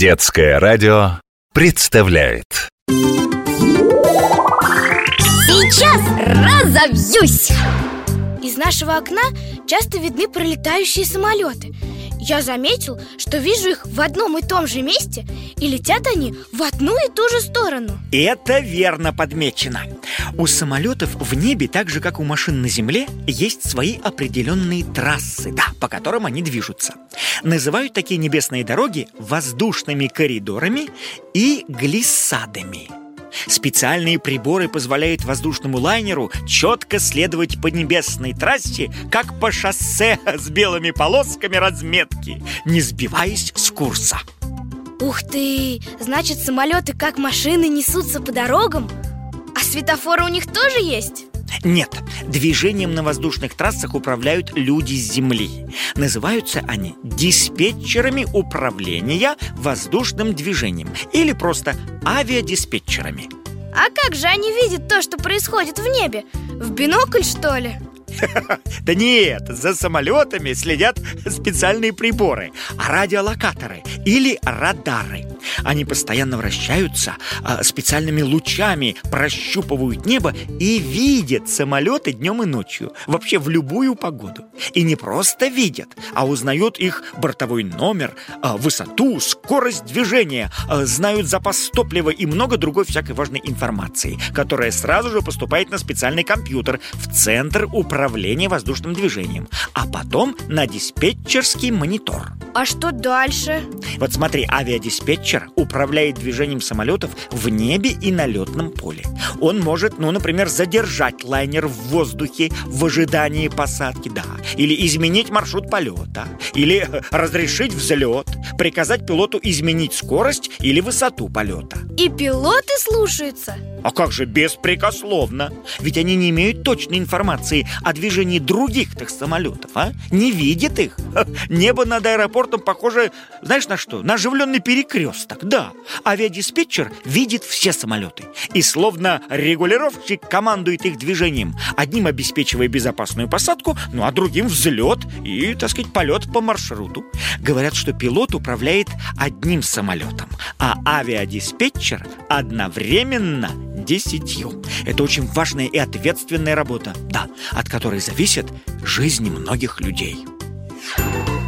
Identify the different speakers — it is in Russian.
Speaker 1: Детское радио представляет
Speaker 2: Сейчас разобьюсь!
Speaker 3: Из нашего окна часто видны пролетающие самолеты Я заметил, что вижу их в одном и том же месте И летят они в одну и ту же сторону.
Speaker 4: Это верно подмечено. У самолетов в небе, так же как у машин на земле, есть свои определенные трассы, да, по которым они движутся. Называют такие небесные дороги воздушными коридорами и глиссадами Специальные приборы позволяют воздушному лайнеру четко следовать по небесной трассе, как по шоссе с белыми полосками разметки, не сбиваясь с курса.
Speaker 3: Ух ты! Значит, самолеты как машины несутся по дорогам? А светофоры у них тоже есть?
Speaker 4: Нет, движением на воздушных трассах управляют люди с Земли. Называются они диспетчерами управления воздушным движением или просто авиадиспетчерами.
Speaker 3: А как же они видят то, что происходит в небе? В бинокль, что ли?
Speaker 4: Да нет, за самолетами следят специальные приборы, радиолокаторы или радары. Они постоянно вращаются, а, специальными лучами прощупывают небо и видят самолеты днем и ночью, вообще в любую погоду. И не просто видят, а узнают их бортовой номер, а, высоту, скорость движения, а, знают запас топлива и много другой всякой важной информации, которая сразу же поступает на специальный компьютер в центр управления воздушным движением, а потом на диспетчерский монитор.
Speaker 3: А что дальше?
Speaker 4: Вот смотри, авиадиспетчер управляет движением самолетов в небе и на летном поле. Он может, ну, например, задержать лайнер в воздухе в ожидании посадки, да, или изменить маршрут полета, или разрешить взлет, приказать пилоту изменить скорость или высоту полета.
Speaker 3: И пилоты слушаются?
Speaker 4: А как же беспрекословно? Ведь они не имеют точной информации о движении других так самолетов, а? Не видят их. Небо над аэропортом похоже, знаешь на что? На оживленный перекресток, да. Авиадиспетчер видит все самолеты. И словно регулировщик командует их движением. Одним обеспечивая безопасную посадку, ну а другим взлет и, так сказать, полет по маршруту. Говорят, что пилот управляет одним самолетом, а авиадиспетчер одновременно десятью. Это очень важная и ответственная работа, да, от которой зависит жизнь многих людей. thank you